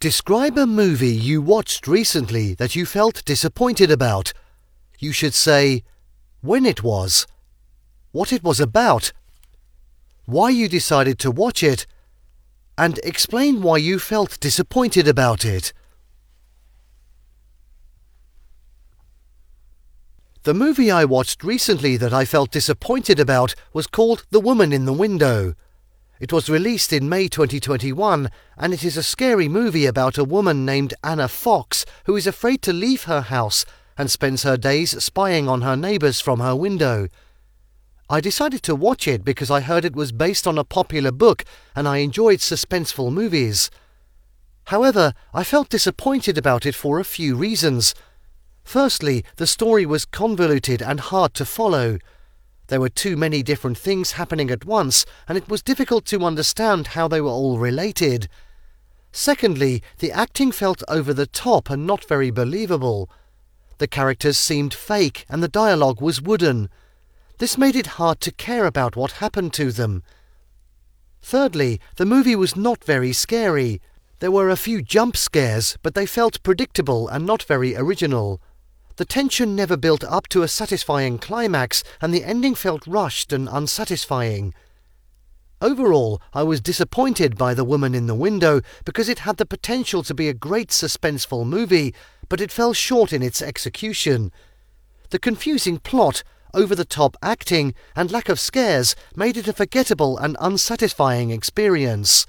Describe a movie you watched recently that you felt disappointed about. You should say when it was, what it was about, why you decided to watch it, and explain why you felt disappointed about it. The movie I watched recently that I felt disappointed about was called The Woman in the Window. It was released in May 2021 and it is a scary movie about a woman named Anna Fox who is afraid to leave her house and spends her days spying on her neighbours from her window. I decided to watch it because I heard it was based on a popular book and I enjoyed suspenseful movies. However, I felt disappointed about it for a few reasons. Firstly, the story was convoluted and hard to follow. There were too many different things happening at once, and it was difficult to understand how they were all related. Secondly, the acting felt over the top and not very believable. The characters seemed fake, and the dialogue was wooden. This made it hard to care about what happened to them. Thirdly, the movie was not very scary. There were a few jump scares, but they felt predictable and not very original. The tension never built up to a satisfying climax, and the ending felt rushed and unsatisfying. Overall, I was disappointed by The Woman in the Window because it had the potential to be a great suspenseful movie, but it fell short in its execution. The confusing plot, over the top acting, and lack of scares made it a forgettable and unsatisfying experience.